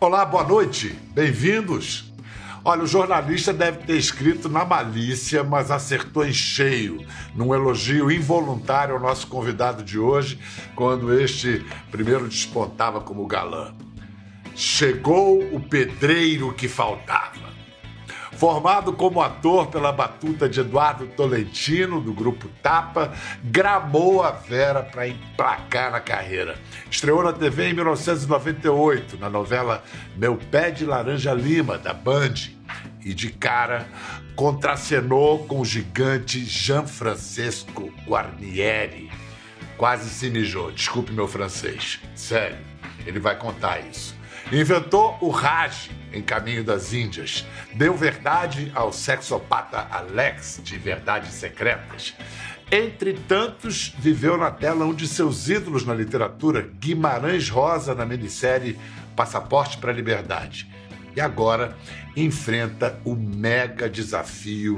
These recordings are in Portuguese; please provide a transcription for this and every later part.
Olá, boa noite, bem-vindos. Olha, o jornalista deve ter escrito na malícia, mas acertou em cheio, num elogio involuntário ao nosso convidado de hoje, quando este primeiro despontava como galã. Chegou o pedreiro que faltava. Formado como ator pela batuta de Eduardo Tolentino, do grupo Tapa, gramou a Vera para emplacar na carreira. Estreou na TV em 1998, na novela Meu Pé de Laranja Lima, da Band. E de cara, contracenou com o gigante Jean Francesco Guarnieri. Quase se mijou, desculpe meu francês. Sério, ele vai contar isso. Inventou o Raj em Caminho das Índias. Deu verdade ao sexopata Alex de Verdades Secretas. Entre tantos, viveu na tela um de seus ídolos na literatura, Guimarães Rosa, na minissérie Passaporte para a Liberdade. E agora enfrenta o mega desafio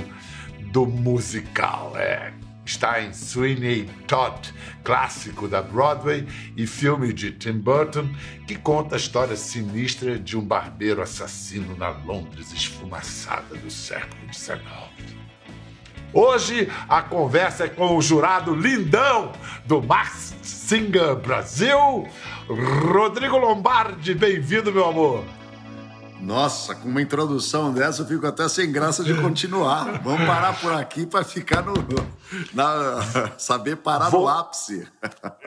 do musical. É, em Sweeney Todd, clássico da Broadway e filme de Tim Burton, que conta a história sinistra de um barbeiro assassino na Londres esfumaçada do século XIX. Hoje a conversa é com o jurado lindão do Max Singer Brasil, Rodrigo Lombardi. Bem-vindo, meu amor. Nossa, com uma introdução dessa eu fico até sem graça de continuar. Vamos parar por aqui para ficar no. Na, saber parar Vou, no ápice.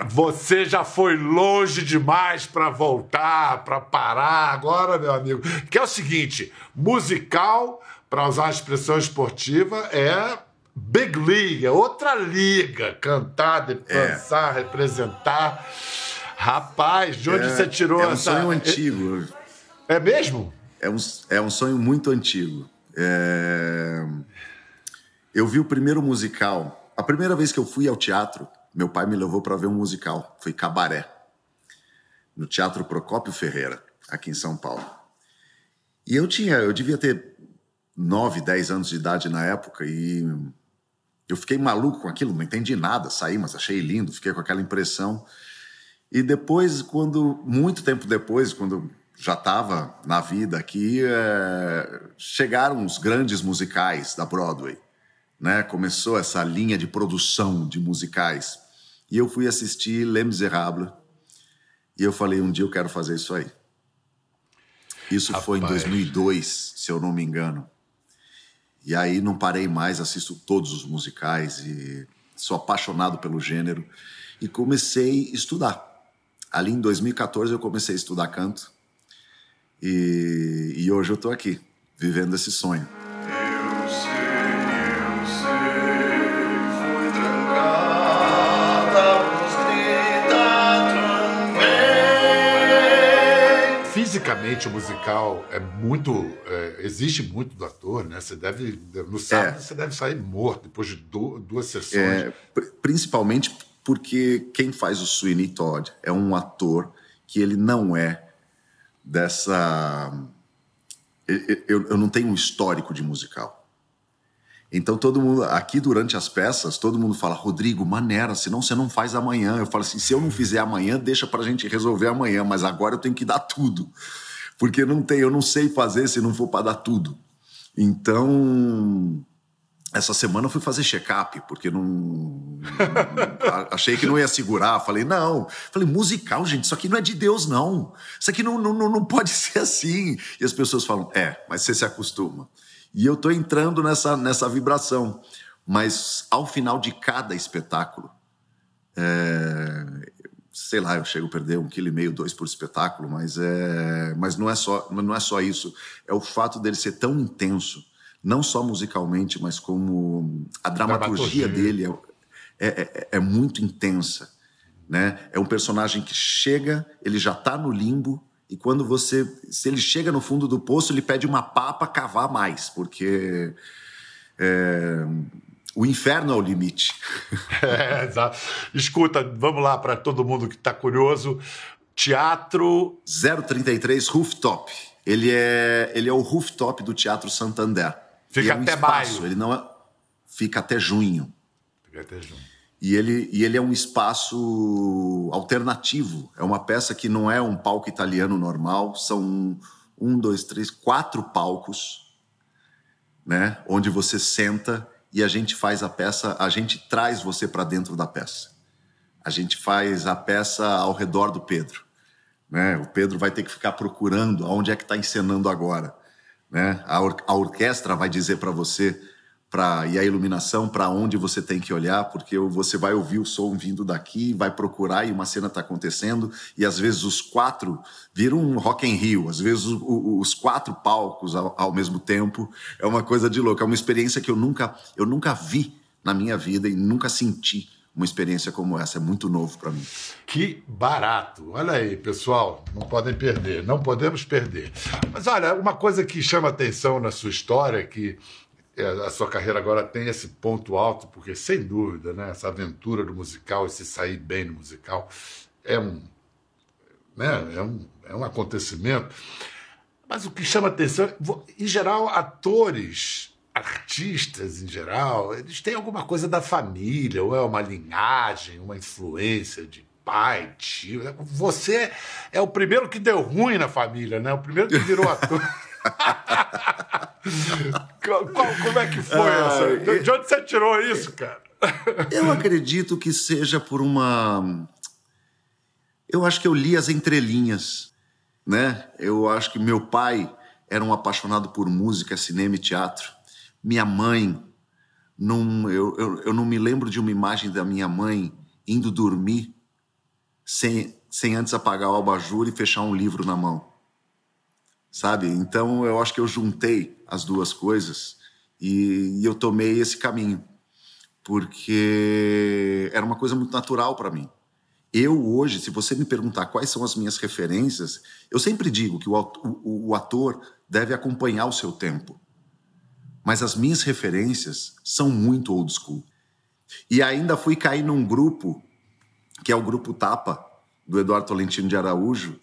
Você já foi longe demais para voltar, para parar agora, meu amigo. Que é o seguinte: musical, para usar a expressão esportiva, é Big League, é outra liga. Cantar, dançar, é. representar. Rapaz, de onde é, você tirou é um essa. Sonho antigo. É mesmo? É um, é um sonho muito antigo. É... Eu vi o primeiro musical. A primeira vez que eu fui ao teatro, meu pai me levou para ver um musical. Foi Cabaré, no Teatro Procópio Ferreira, aqui em São Paulo. E eu tinha, eu devia ter 9, 10 anos de idade na época e eu fiquei maluco com aquilo, não entendi nada, saí, mas achei lindo, fiquei com aquela impressão. E depois, quando muito tempo depois, quando já estava na vida aqui, é, chegaram os grandes musicais da Broadway, né? Começou essa linha de produção de musicais. E eu fui assistir Les Miserables e eu falei, um dia eu quero fazer isso aí. Isso Rapaz. foi em 2002, se eu não me engano. E aí não parei mais, assisto todos os musicais e sou apaixonado pelo gênero e comecei a estudar. Ali em 2014 eu comecei a estudar canto e, e hoje eu estou aqui, vivendo esse sonho. Fisicamente, o musical é muito. É, exige muito do ator, né? Você deve. No sábado, é. você deve sair morto depois de duas sessões. É, principalmente porque quem faz o Sweeney Todd é um ator que ele não é dessa. Eu, eu não tenho um histórico de musical. Então todo mundo, aqui durante as peças, todo mundo fala, Rodrigo, maneira, senão você não faz amanhã. Eu falo assim, se eu não fizer amanhã, deixa pra gente resolver amanhã, mas agora eu tenho que dar tudo. Porque não tem, eu não sei fazer se não for para dar tudo. Então, essa semana eu fui fazer check-up, porque não. achei que não ia segurar. Falei, não. Falei, musical, gente, isso aqui não é de Deus, não. Isso aqui não, não, não pode ser assim. E as pessoas falam, é, mas você se acostuma. E eu tô entrando nessa, nessa vibração. Mas ao final de cada espetáculo, é, sei lá, eu chego a perder um quilo e meio, dois por espetáculo, mas, é, mas não, é só, não é só isso. É o fato dele ser tão intenso não só musicalmente, mas como a dramaturgia, dramaturgia. dele é, é, é, é, muito intensa. Né? É um personagem que chega, ele já está no limbo, e quando você. Se ele chega no fundo do poço, ele pede uma pá para cavar mais, porque. É, o inferno é o limite. É, exato. Escuta, vamos lá para todo mundo que está curioso. Teatro. 033 Rooftop. Ele é, ele é o rooftop do Teatro Santander. Fica é um até espaço, maio. Ele não é, fica até junho. Fica até junho. E ele, e ele é um espaço alternativo. É uma peça que não é um palco italiano normal, são um, dois, três, quatro palcos, né? Onde você senta e a gente faz a peça, a gente traz você para dentro da peça. A gente faz a peça ao redor do Pedro. Né? O Pedro vai ter que ficar procurando aonde é que está encenando agora. Né? A, or a orquestra vai dizer para você para e a iluminação para onde você tem que olhar, porque você vai ouvir o som vindo daqui, vai procurar e uma cena está acontecendo e às vezes os quatro viram um Rock in Rio, às vezes os, os quatro palcos ao, ao, mesmo tempo é uma coisa de louco, é uma experiência que eu nunca eu nunca vi na minha vida e nunca senti uma experiência como essa, é muito novo para mim. Que barato! Olha aí, pessoal, não podem perder, não podemos perder. Mas olha, uma coisa que chama atenção na sua história, que é, a sua carreira agora tem esse ponto alto, porque sem dúvida, né, essa aventura do musical, esse sair bem no musical, é um, né, é um, é um acontecimento. Mas o que chama atenção, em geral, atores, artistas em geral, eles têm alguma coisa da família, ou é uma linhagem, uma influência de pai, tio. Você é o primeiro que deu ruim na família, né? O primeiro que virou ator. Como é que foi ah, essa? De onde você tirou isso, cara? Eu acredito que seja por uma. Eu acho que eu li as entrelinhas, né? Eu acho que meu pai era um apaixonado por música, cinema e teatro. Minha mãe, não, eu, eu, eu não me lembro de uma imagem da minha mãe indo dormir sem, sem antes apagar o abajur e fechar um livro na mão sabe? Então eu acho que eu juntei as duas coisas e, e eu tomei esse caminho, porque era uma coisa muito natural para mim. Eu hoje, se você me perguntar quais são as minhas referências, eu sempre digo que o, o, o ator deve acompanhar o seu tempo. Mas as minhas referências são muito old school. E ainda fui cair num grupo, que é o grupo Tapa, do Eduardo Tolentino de Araújo,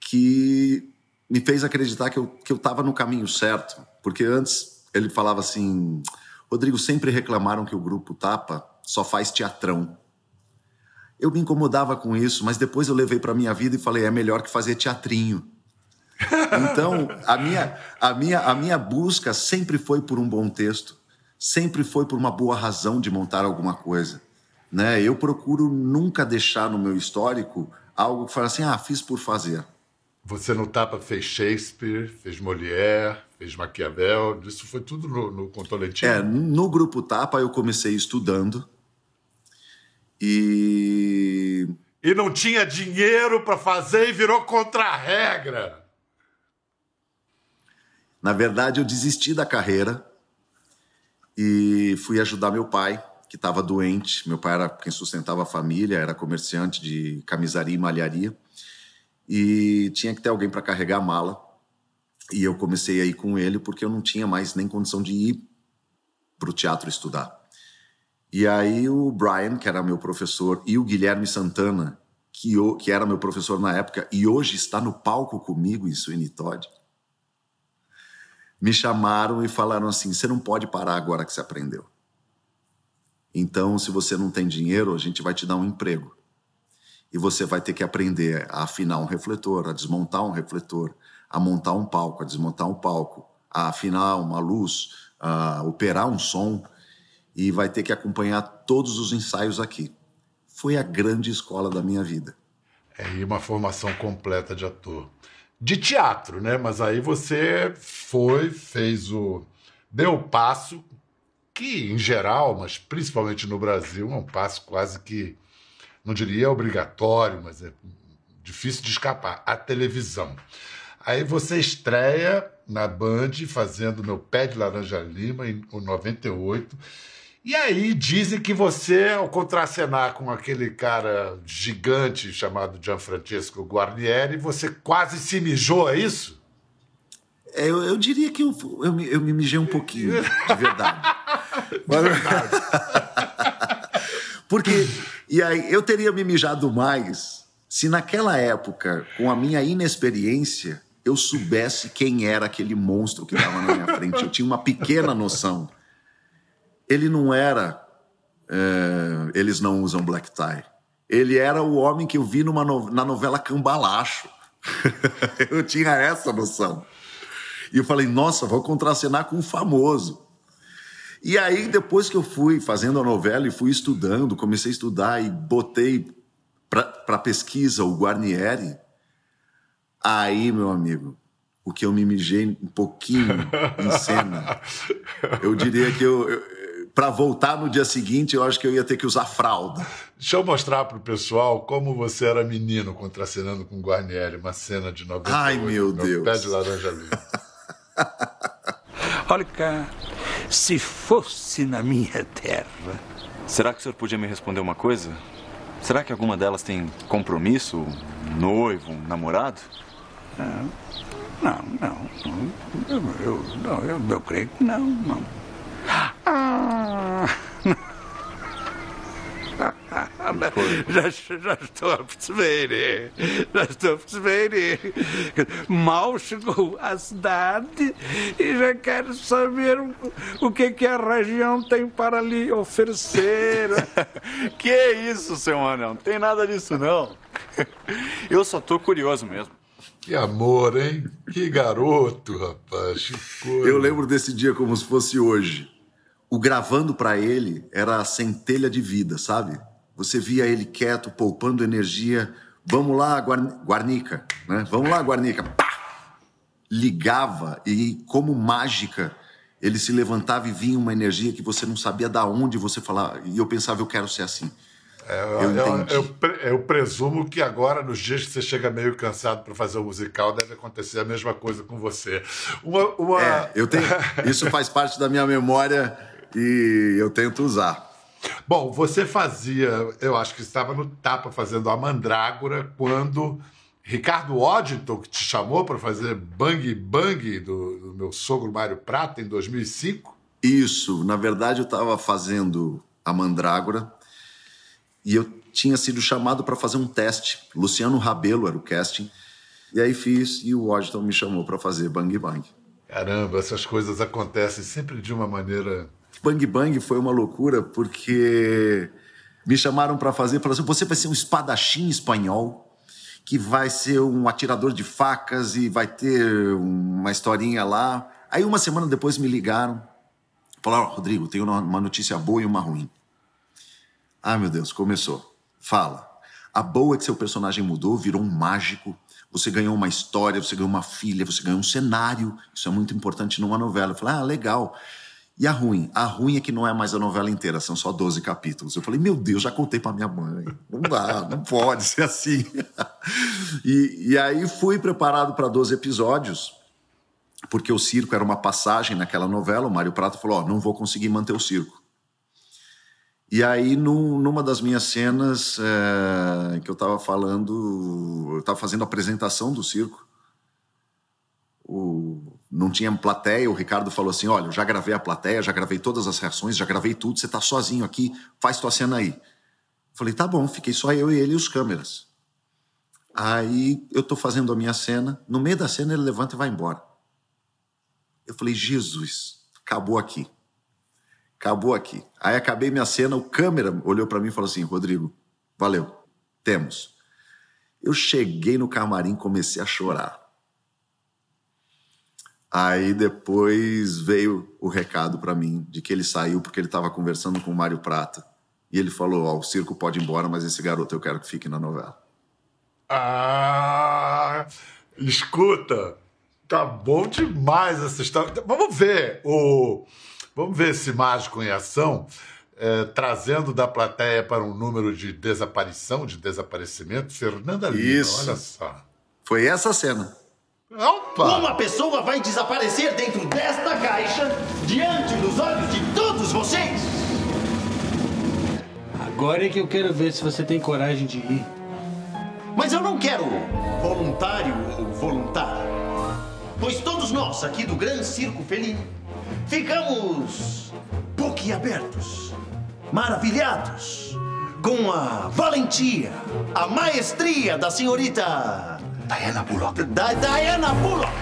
que me fez acreditar que eu que eu estava no caminho certo, porque antes ele falava assim, Rodrigo sempre reclamaram que o grupo Tapa só faz teatrão. Eu me incomodava com isso, mas depois eu levei para minha vida e falei é melhor que fazer teatrinho. Então a minha a minha a minha busca sempre foi por um bom texto, sempre foi por uma boa razão de montar alguma coisa, né? Eu procuro nunca deixar no meu histórico algo que fala assim, ah, fiz por fazer. Você no Tapa fez Shakespeare, fez Molière, fez Maquiavel, isso foi tudo no, no Contoletino? É, no grupo Tapa eu comecei estudando e... E não tinha dinheiro para fazer e virou contra a regra. Na verdade, eu desisti da carreira e fui ajudar meu pai, que estava doente. Meu pai era quem sustentava a família, era comerciante de camisaria e malharia e tinha que ter alguém para carregar a mala. E eu comecei a ir com ele porque eu não tinha mais nem condição de ir para o teatro estudar. E aí o Brian, que era meu professor, e o Guilherme Santana, que, que era meu professor na época e hoje está no palco comigo em Sweeney Todd, me chamaram e falaram assim: você não pode parar agora que você aprendeu. Então, se você não tem dinheiro, a gente vai te dar um emprego e você vai ter que aprender a afinar um refletor, a desmontar um refletor, a montar um palco, a desmontar um palco, a afinar uma luz, a operar um som e vai ter que acompanhar todos os ensaios aqui. Foi a grande escola da minha vida. É, e uma formação completa de ator. De teatro, né? Mas aí você foi, fez o. deu o passo, que em geral, mas principalmente no Brasil, é um passo quase que não diria obrigatório, mas é difícil de escapar, a televisão. Aí você estreia na Band fazendo Meu Pé de Laranja Lima em 98. E aí dizem que você, ao contracenar com aquele cara gigante chamado Gianfrancesco Guarnieri, você quase se mijou, é isso? É, eu, eu, diria que eu, eu, eu, me mijei um pouquinho, de verdade. de verdade. Porque e aí eu teria me mijado mais se naquela época, com a minha inexperiência, eu soubesse quem era aquele monstro que estava na minha frente. Eu tinha uma pequena noção. Ele não era é, Eles Não Usam Black Tie. Ele era o homem que eu vi numa no, na novela Cambalacho. eu tinha essa noção. E eu falei, nossa, vou contracenar com um famoso. E aí, depois que eu fui fazendo a novela e fui estudando, comecei a estudar e botei para pesquisa o Guarnieri, aí, meu amigo, o que eu me mijei um pouquinho em cena, eu diria que eu, eu para voltar no dia seguinte, eu acho que eu ia ter que usar fralda. Deixa eu mostrar pro pessoal como você era menino contracenando com Guarnieri, uma cena de 98. Ai, meu, meu Deus. Pé de laranja ali. Olha cá, se fosse na minha terra. Será que o senhor podia me responder uma coisa? Será que alguma delas tem compromisso? Noivo, namorado? Não, não, não. Eu, eu, não, eu, eu creio que não, não. Ah, já, já estou a perceber, já estou a perceber. Mal chegou à cidade e já quero saber o que, é que a região tem para lhe oferecer. que é isso, seu anão? Não tem nada disso, não. Eu só estou curioso mesmo. Que amor, hein? Que garoto, rapaz. Que Eu lembro desse dia como se fosse hoje o gravando para ele era a centelha de vida, sabe? Você via ele quieto, poupando energia. Vamos lá, Guarnica, né? Vamos lá, Guarnica. Pá! Ligava e, como mágica, ele se levantava e vinha uma energia que você não sabia da onde você falava. E eu pensava, eu quero ser assim. É, eu, eu, eu, eu, presumo que agora, nos dias que você chega meio cansado para fazer o musical, deve acontecer a mesma coisa com você. Uma, uma... É, eu tenho, isso faz parte da minha memória e eu tento usar. Bom, você fazia, eu acho que estava no Tapa fazendo a Mandrágora quando Ricardo Oddington, que te chamou para fazer Bang Bang do, do, meu sogro Mário Prata em 2005? Isso, na verdade eu estava fazendo a Mandrágora e eu tinha sido chamado para fazer um teste. Luciano Rabelo era o casting. E aí fiz e o Oddington me chamou para fazer Bang Bang. Caramba, essas coisas acontecem sempre de uma maneira Bang Bang foi uma loucura porque me chamaram para fazer, falaram assim, você vai ser um espadachim espanhol que vai ser um atirador de facas e vai ter uma historinha lá. Aí uma semana depois me ligaram, falaram, oh, Rodrigo, tenho uma notícia boa e uma ruim. Ah, meu Deus, começou. Fala. A boa é que seu personagem mudou, virou um mágico. Você ganhou uma história, você ganhou uma filha, você ganhou um cenário. Isso é muito importante numa novela. Eu falei, ah, legal. E a ruim? A ruim é que não é mais a novela inteira, são só 12 capítulos. Eu falei, meu Deus, já contei para minha mãe. Não dá, não pode ser assim. e, e aí fui preparado para 12 episódios, porque o circo era uma passagem naquela novela. O Mário Prata falou: oh, não vou conseguir manter o circo. E aí, num, numa das minhas cenas é, que eu estava falando, eu estava fazendo a apresentação do circo, o não tinha plateia, o Ricardo falou assim: olha, eu já gravei a plateia, já gravei todas as reações, já gravei tudo, você tá sozinho aqui, faz tua cena aí. Falei, tá bom, fiquei só eu e ele e os câmeras. Aí eu tô fazendo a minha cena, no meio da cena ele levanta e vai embora. Eu falei, Jesus, acabou aqui. Acabou aqui. Aí acabei minha cena, o câmera olhou para mim e falou assim: Rodrigo, valeu, temos. Eu cheguei no camarim, comecei a chorar. Aí depois veio o recado para mim de que ele saiu porque ele estava conversando com o Mário Prata. E ele falou: Ó, oh, o circo pode ir embora, mas esse garoto eu quero que fique na novela. Ah, escuta, tá bom demais essa história. Vamos ver o. Vamos ver esse mágico em ação. É, trazendo da plateia para um número de desaparição, de desaparecimento, Fernanda Lima, Isso. olha só. Foi essa cena. Opa! Uma pessoa vai desaparecer dentro desta caixa diante dos olhos de todos vocês. Agora é que eu quero ver se você tem coragem de ir. Mas eu não quero voluntário ou voluntário. Pois todos nós aqui do Gran Circo Felino ficamos boquiabertos, maravilhados com a valentia, a maestria da senhorita Diana Bullock. Diana Bullock!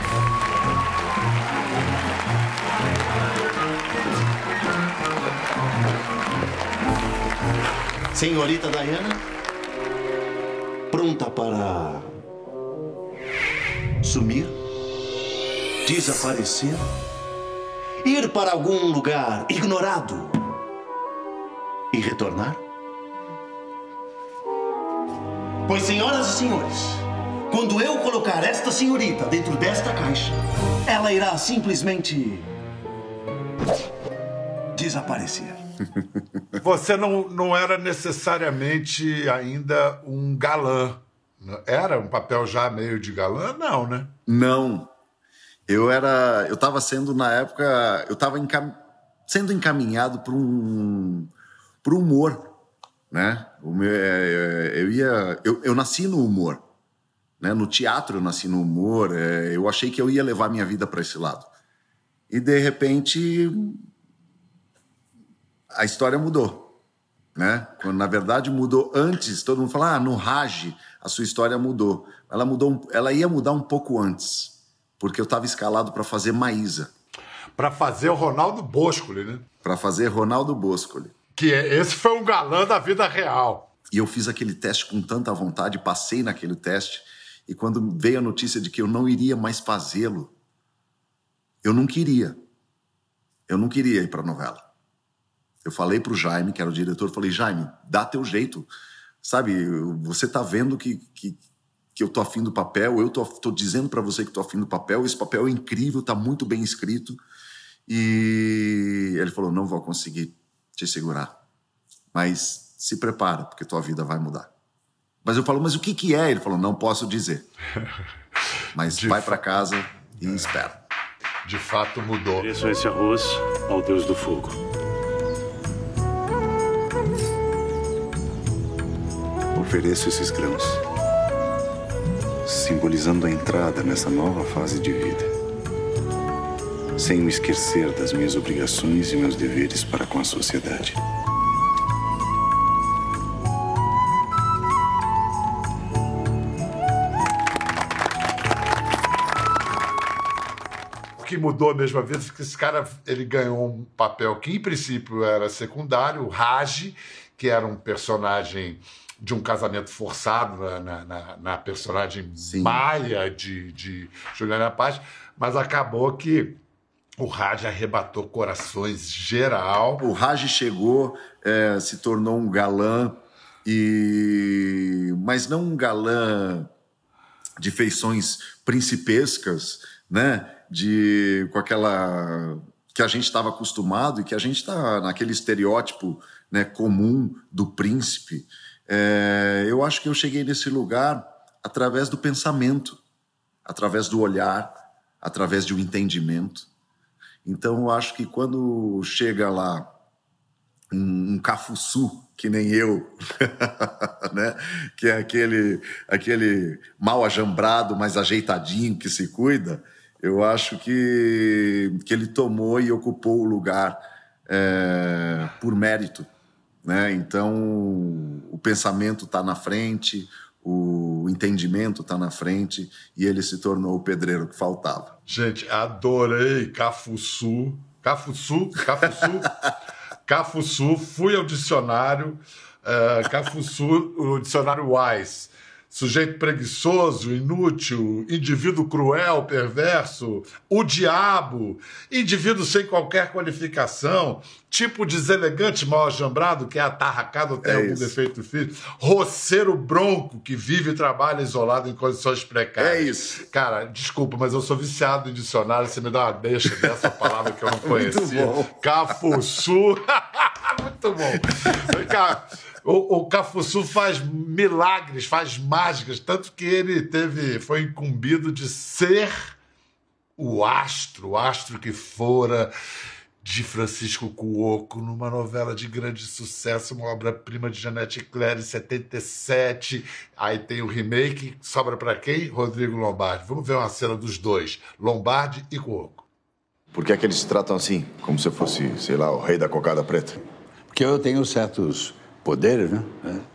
Senhorita Diana, pronta para sumir, desaparecer, ir para algum lugar ignorado e retornar? Pois, senhoras e senhores, quando eu colocar esta senhorita dentro desta caixa, ela irá simplesmente desaparecer. Você não, não era necessariamente ainda um galã. Era um papel já meio de galã? Não, né? Não. Eu era. Eu estava sendo, na época. Eu estava encam... sendo encaminhado para um. para humor. Né? O meu, é, eu ia. Eu, eu nasci no humor. Né? No teatro eu nasci no humor. É, eu achei que eu ia levar minha vida para esse lado. E de repente a história mudou, né? Quando na verdade mudou antes, todo mundo fala, ah, no Raj a sua história mudou. Ela mudou, ela ia mudar um pouco antes, porque eu estava escalado para fazer Maísa. Para fazer o Ronaldo Boscoli, né? Para fazer Ronaldo Boscoli. Que é, esse foi um galã da vida real. E eu fiz aquele teste com tanta vontade, passei naquele teste, e quando veio a notícia de que eu não iria mais fazê-lo, eu não queria. Eu não queria ir para a novela. Eu falei para o Jaime, que era o diretor, falei, Jaime, dá teu jeito. Sabe, você tá vendo que, que, que eu tô afim do papel, eu tô, tô dizendo para você que tô afim do papel, esse papel é incrível, tá muito bem escrito. E ele falou, não vou conseguir te segurar. Mas se prepara, porque tua vida vai mudar. Mas eu falo, mas o que que é? Ele falou, não posso dizer. Mas vai para casa e espera. De fato mudou. Ofereço esse arroz ao Deus do Fogo. Ofereço esses grãos, simbolizando a entrada nessa nova fase de vida, sem me esquecer das minhas obrigações e meus deveres para com a sociedade. Mudou mesmo a vida é que esse cara ele ganhou um papel que, em princípio, era secundário, o Raj, que era um personagem de um casamento forçado na, na, na personagem Sim. Maia de, de Juliana Paz, mas acabou que o Raj arrebatou corações geral. O Raj chegou, é, se tornou um galã, e mas não um galã de feições principescas, né? De com aquela que a gente estava acostumado e que a gente está naquele estereótipo né, comum do príncipe. É, eu acho que eu cheguei nesse lugar através do pensamento, através do olhar, através de um entendimento. Então, eu acho que quando chega lá um, um cafuçu, que nem eu, né? que é aquele, aquele mal ajambrado, mas ajeitadinho, que se cuida, eu acho que, que ele tomou e ocupou o lugar é, por mérito. Né? Então, o pensamento está na frente, o entendimento está na frente e ele se tornou o pedreiro que faltava. Gente, adorei Cafuçu. Cafuçu? Cafuçu? Cafuçu. Fui ao dicionário. Uh, Cafuçu, o dicionário Wise sujeito preguiçoso, inútil, indivíduo cruel, perverso, o diabo, indivíduo sem qualquer qualificação, tipo deselegante, mal ajambrado, que é atarracado ou tem é algum isso. defeito físico, roceiro bronco, que vive e trabalha isolado em condições precárias. É isso. Cara, desculpa, mas eu sou viciado em dicionário, você me dá uma deixa dessa palavra que eu não conhecia. Muito bom. Cafuçu. Muito bom. Cara, o, o Cafuçu faz milagres, faz mágicas, tanto que ele teve, foi incumbido de ser o astro, o astro que fora de Francisco Cuoco, numa novela de grande sucesso, uma obra-prima de Janete Claire, em 77. Aí tem o remake, sobra para quem? Rodrigo Lombardi. Vamos ver uma cena dos dois, Lombardi e Cuoco. Por que é que eles se tratam assim? Como se eu fosse, sei lá, o rei da cocada preta? Porque eu tenho certos poderes, né? É.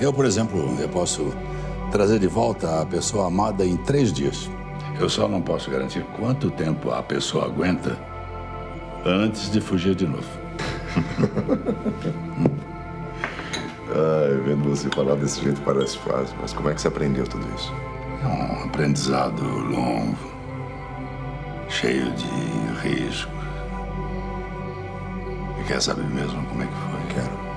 Eu, por exemplo, eu posso trazer de volta a pessoa amada em três dias. Eu só não posso garantir quanto tempo a pessoa aguenta antes de fugir de novo. Ai, vendo você falar desse jeito parece fácil, mas como é que você aprendeu tudo isso? É um aprendizado longo, cheio de risco. E quer saber mesmo como é que foi? Quero.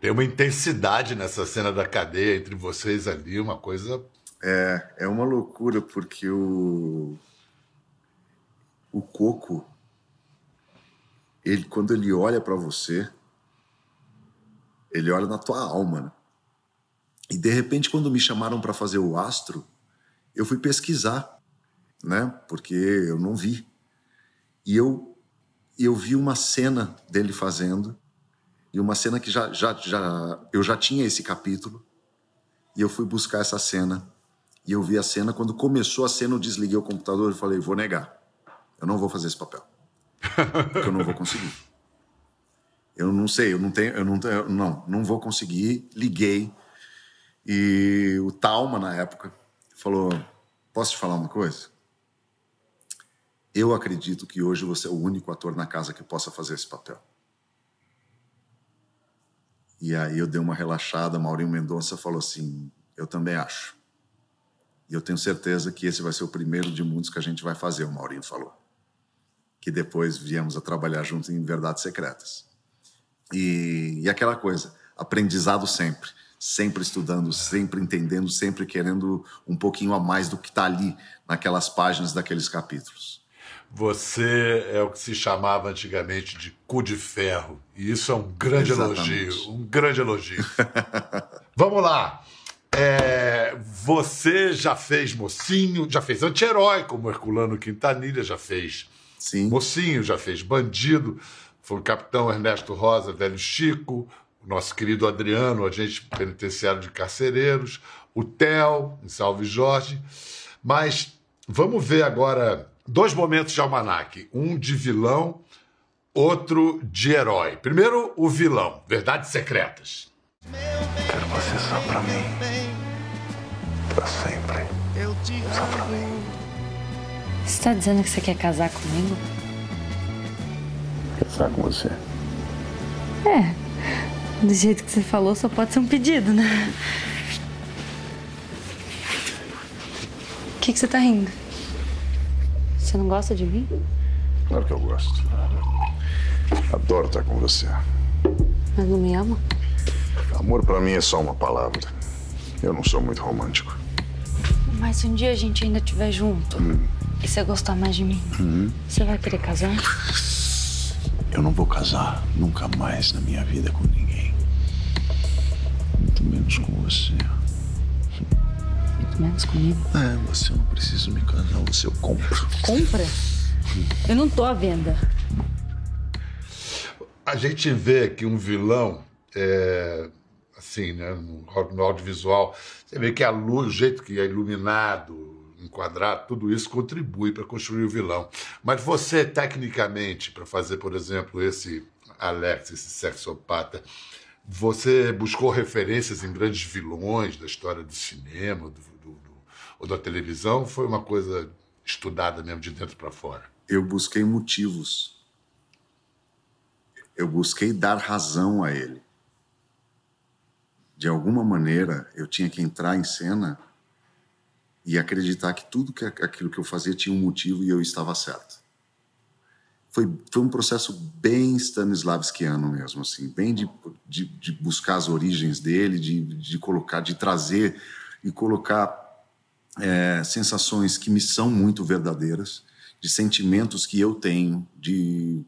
Tem uma intensidade nessa cena da cadeia entre vocês ali, uma coisa. É, é uma loucura porque o o coco ele quando ele olha para você, ele olha na tua alma. Né? E de repente quando me chamaram para fazer o astro, eu fui pesquisar, né? Porque eu não vi. E eu eu vi uma cena dele fazendo e uma cena que já, já, já eu já tinha esse capítulo e eu fui buscar essa cena e eu vi a cena quando começou a cena eu desliguei o computador e falei vou negar. Eu não vou fazer esse papel. Porque eu não vou conseguir. Eu não sei eu não tenho eu não não não vou conseguir. Liguei. E o Talma na época falou posso te falar uma coisa? Eu acredito que hoje você é o único ator na casa que possa fazer esse papel. E aí eu dei uma relaxada, Maurinho Mendonça falou assim: "Eu também acho". E eu tenho certeza que esse vai ser o primeiro de muitos que a gente vai fazer, o Maurinho falou. Que depois viemos a trabalhar junto em Verdades Secretas. E, e aquela coisa, aprendizado sempre, sempre estudando, sempre entendendo, sempre querendo um pouquinho a mais do que está ali naquelas páginas daqueles capítulos. Você é o que se chamava antigamente de cu de ferro. E isso é um grande Exatamente. elogio. Um grande elogio. Vamos lá. É, você já fez mocinho, já fez anti-herói, como Herculano Quintanilha, já fez Sim. mocinho, já fez bandido, foi o capitão Ernesto Rosa, velho Chico, o nosso querido Adriano, agente penitenciário de carcereiros, o Theo, em Salve Jorge. Mas vamos ver agora dois momentos de almanaque: um de vilão, outro de herói. Primeiro, o vilão, Verdades Secretas. Quero você só pra mim. Pra sempre. Só pra mim. Você tá dizendo que você quer casar comigo? Casar com você. É. Do jeito que você falou, só pode ser um pedido, né? O que, que você tá rindo? Você não gosta de mim? Claro que eu gosto. Adoro estar com você. Mas não me ama? Amor pra mim é só uma palavra. Eu não sou muito romântico. Mas se um dia a gente ainda estiver junto e você gostar mais de mim, você vai querer casar? Eu não vou casar nunca mais na minha vida com ninguém. Muito menos com você. Muito menos comigo. É, você não preciso me casar, você eu compro. Compra? Eu não tô à venda. A gente vê que um vilão, é, assim, né, no, audiovisual, você vê que a luz, o jeito que é iluminado, enquadrado, tudo isso contribui para construir o vilão. Mas você, tecnicamente, para fazer, por exemplo, esse Alex, esse sexopata, você buscou referências em grandes vilões da história do cinema do, do- do- ou da televisão? Foi uma coisa estudada mesmo de dentro para fora? eu busquei motivos. Eu busquei dar razão a ele. De alguma maneira, eu tinha que entrar em cena e acreditar que tudo que aquilo que eu fazia tinha um motivo e eu estava certo. Foi, foi um processo bem Stanislavskiano mesmo, assim, bem de, de, de buscar as origens dele, de, de colocar, de trazer e colocar é, sensações que me são muito verdadeiras, de sentimentos que eu tenho, de,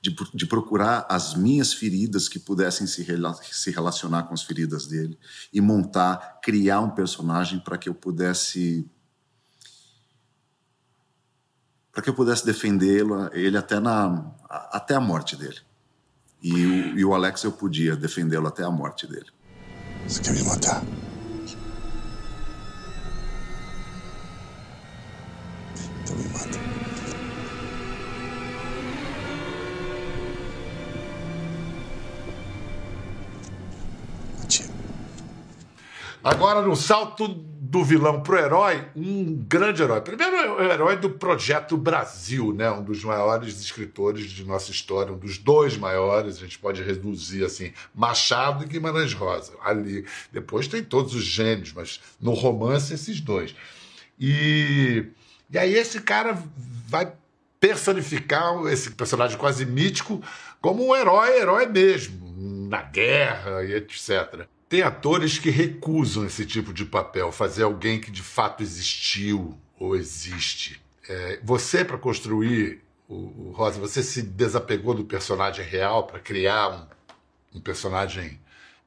de, de procurar as minhas feridas que pudessem se, rela- se relacionar com as feridas dele e montar, criar um personagem para que eu pudesse para que eu pudesse defendê-lo, ele até na até a morte dele. E o, e o Alex eu podia defendê-lo até a morte dele. Você quer me matar? Agora, no salto do vilão pro herói, um grande herói. Primeiro, é o herói do Projeto Brasil, né? um dos maiores escritores de nossa história, um dos dois maiores, a gente pode reduzir assim, Machado e Guimarães Rosa. Ali. Depois tem todos os gênios, mas no romance, esses dois. E, e aí esse cara vai personificar esse personagem quase mítico como um herói, herói mesmo, na guerra e etc. Tem atores que recusam esse tipo de papel, fazer alguém que de fato existiu ou existe. É, você, para construir o, o, Rosa, você se desapegou do personagem real para criar um, um, personagem,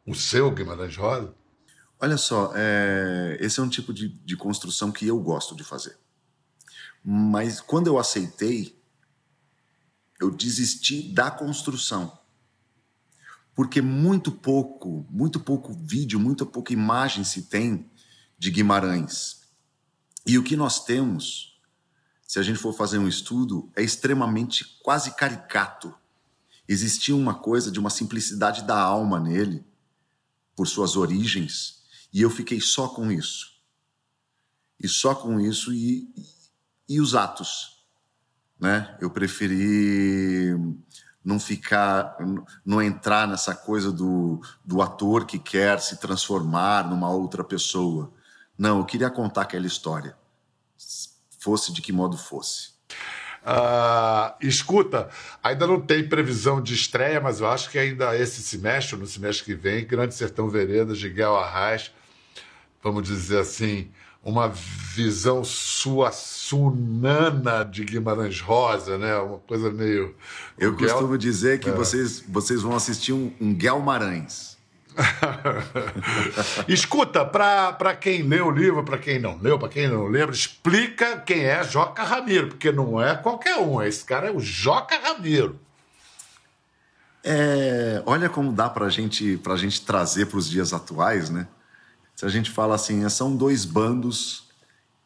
o seu Guimarães Rosa? Olha só, é, esse é um tipo de, de construção que eu gosto de fazer. Mas quando eu aceitei, eu desisti da construção porque muito pouco, muito pouco vídeo, muito pouca imagem se tem de Guimarães. E o que nós temos, se a gente for fazer um estudo, é extremamente quase caricato. Existia uma coisa de uma simplicidade da alma nele, por suas origens, e eu fiquei só com isso. E só com isso e, e, os atos. Né? Eu preferi não ficar, não entrar nessa coisa do, do ator que quer se transformar numa outra pessoa. Não, eu queria contar aquela história, fosse de que modo fosse. Uh, escuta, ainda não tem previsão de estreia, mas eu acho que ainda esse semestre, no semestre que vem, Grande Sertão Veredas, de Guel Arraes, vamos dizer assim, uma visão suassunana de Guimarães Rosa, né? Uma coisa meio. Eu costumo dizer que é. vocês, vocês vão assistir um, um Guelmarães. Escuta, para quem leu o livro, para quem não leu, para quem não lembra, explica quem é Joca Ramiro, porque não é qualquer um, esse cara é o Joca Ramiro. É, olha como dá para gente, a gente trazer para os dias atuais, né? Se a gente fala assim, são dois bandos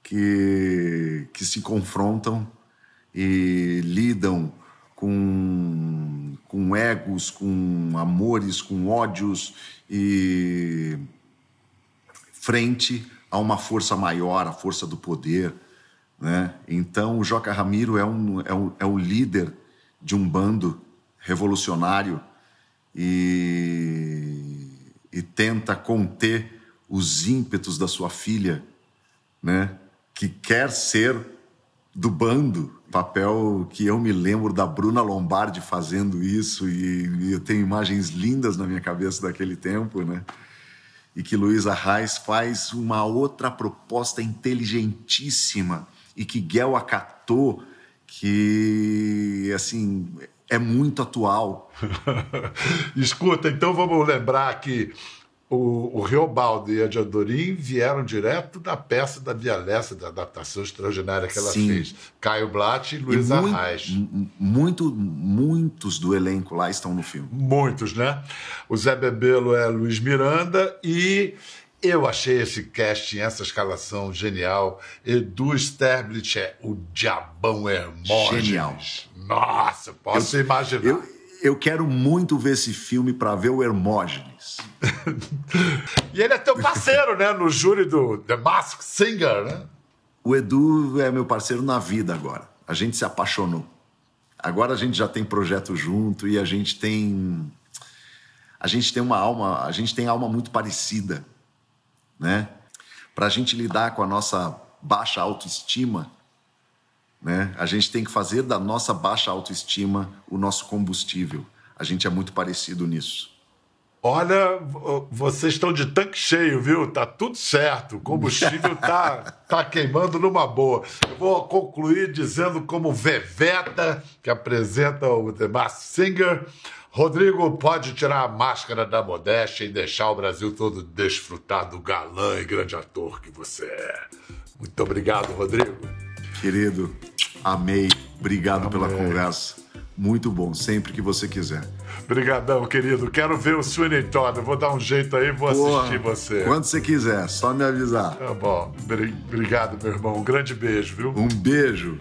que, que se confrontam e lidam com, com egos, com amores, com ódios e frente a uma força maior, a força do poder. Né? Então, o Joca Ramiro é, um, é, um, é o líder de um bando revolucionário e, e tenta conter os ímpetos da sua filha, né? Que quer ser do bando, papel que eu me lembro da Bruna Lombardi fazendo isso e, eu tenho imagens lindas na minha cabeça daquele tempo, né? E que Luísa Reis faz uma outra proposta inteligentíssima e que Guel acatou, que assim é muito atual. Escuta, então vamos lembrar que o, o Riobaldo e a Diadorim vieram direto da peça da Via Lessa, da adaptação extraordinária que ela Sim. fez. Caio Blatt e Luiz Arraes. Muito, muitos do elenco lá estão no filme. Muitos, né? O Zé Bebelo é Luiz Miranda e eu achei esse casting, essa escalação genial. Edu Sterblit é o Diabão Hermógenes. Genial. Nossa, posso eu, imaginar. Eu, eu quero muito ver esse filme para ver o Hermógenes. e ele é teu parceiro, né? No júri do The Mask Singer, né? O Edu é meu parceiro na vida agora. A gente se apaixonou. Agora a gente já tem projeto junto e a gente tem. A gente tem uma alma, a gente tem alma muito parecida, né? Para a gente lidar com a nossa baixa autoestima, né? A gente tem que fazer da nossa baixa autoestima o nosso combustível. A gente é muito parecido nisso. Olha, vocês estão de tanque cheio, viu? Tá tudo certo. O combustível tá, tá queimando numa boa. Eu vou concluir dizendo como Veveta, que apresenta o The Masked Singer, Rodrigo pode tirar a máscara da modéstia e deixar o Brasil todo desfrutar do galã e grande ator que você é. Muito obrigado, Rodrigo. Querido, amei. Obrigado Amei. pela conversa. Muito bom, sempre que você quiser. Obrigadão, querido. Quero ver o Sweeney Todd. Eu vou dar um jeito aí e vou Porra, assistir você. Quando você quiser, só me avisar. Tá bom. Obrigado, meu irmão. Um grande beijo, viu? Um beijo.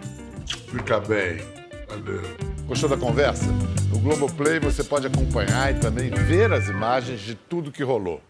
Fica bem. Valeu. Gostou da conversa? No Globoplay você pode acompanhar e também ver as imagens de tudo que rolou.